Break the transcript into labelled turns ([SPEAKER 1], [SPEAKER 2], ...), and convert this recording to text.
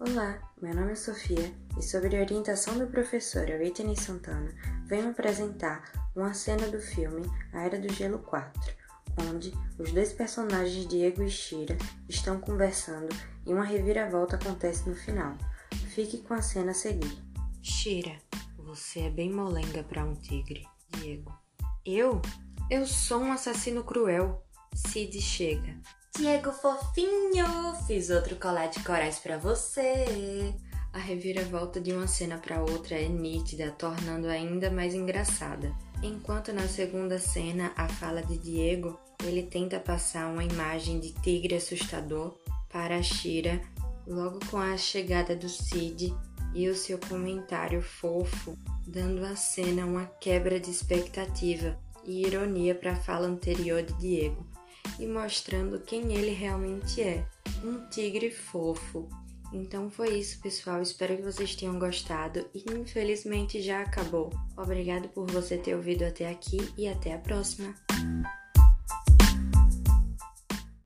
[SPEAKER 1] Olá, meu nome é Sofia e, sob a orientação do professor Whitney Santana, venho apresentar uma cena do filme A Era do Gelo 4, onde os dois personagens Diego e Shira estão conversando e uma reviravolta acontece no final. Fique com a cena a seguir.
[SPEAKER 2] Shira, você é bem molenga para um tigre.
[SPEAKER 1] Diego.
[SPEAKER 2] Eu? Eu sou um assassino cruel. Cid chega.
[SPEAKER 3] Diego fofinho, fiz outro colar de corais para você.
[SPEAKER 2] A reviravolta de uma cena para outra é nítida, tornando ainda mais engraçada. Enquanto na segunda cena a fala de Diego, ele tenta passar uma imagem de tigre assustador para Shira, logo com a chegada do Cid e o seu comentário fofo, dando à cena uma quebra de expectativa e ironia para a fala anterior de Diego e mostrando quem ele realmente é, um tigre fofo. Então foi isso, pessoal. Espero que vocês tenham gostado e infelizmente já acabou. Obrigado por você ter ouvido até aqui e até a próxima.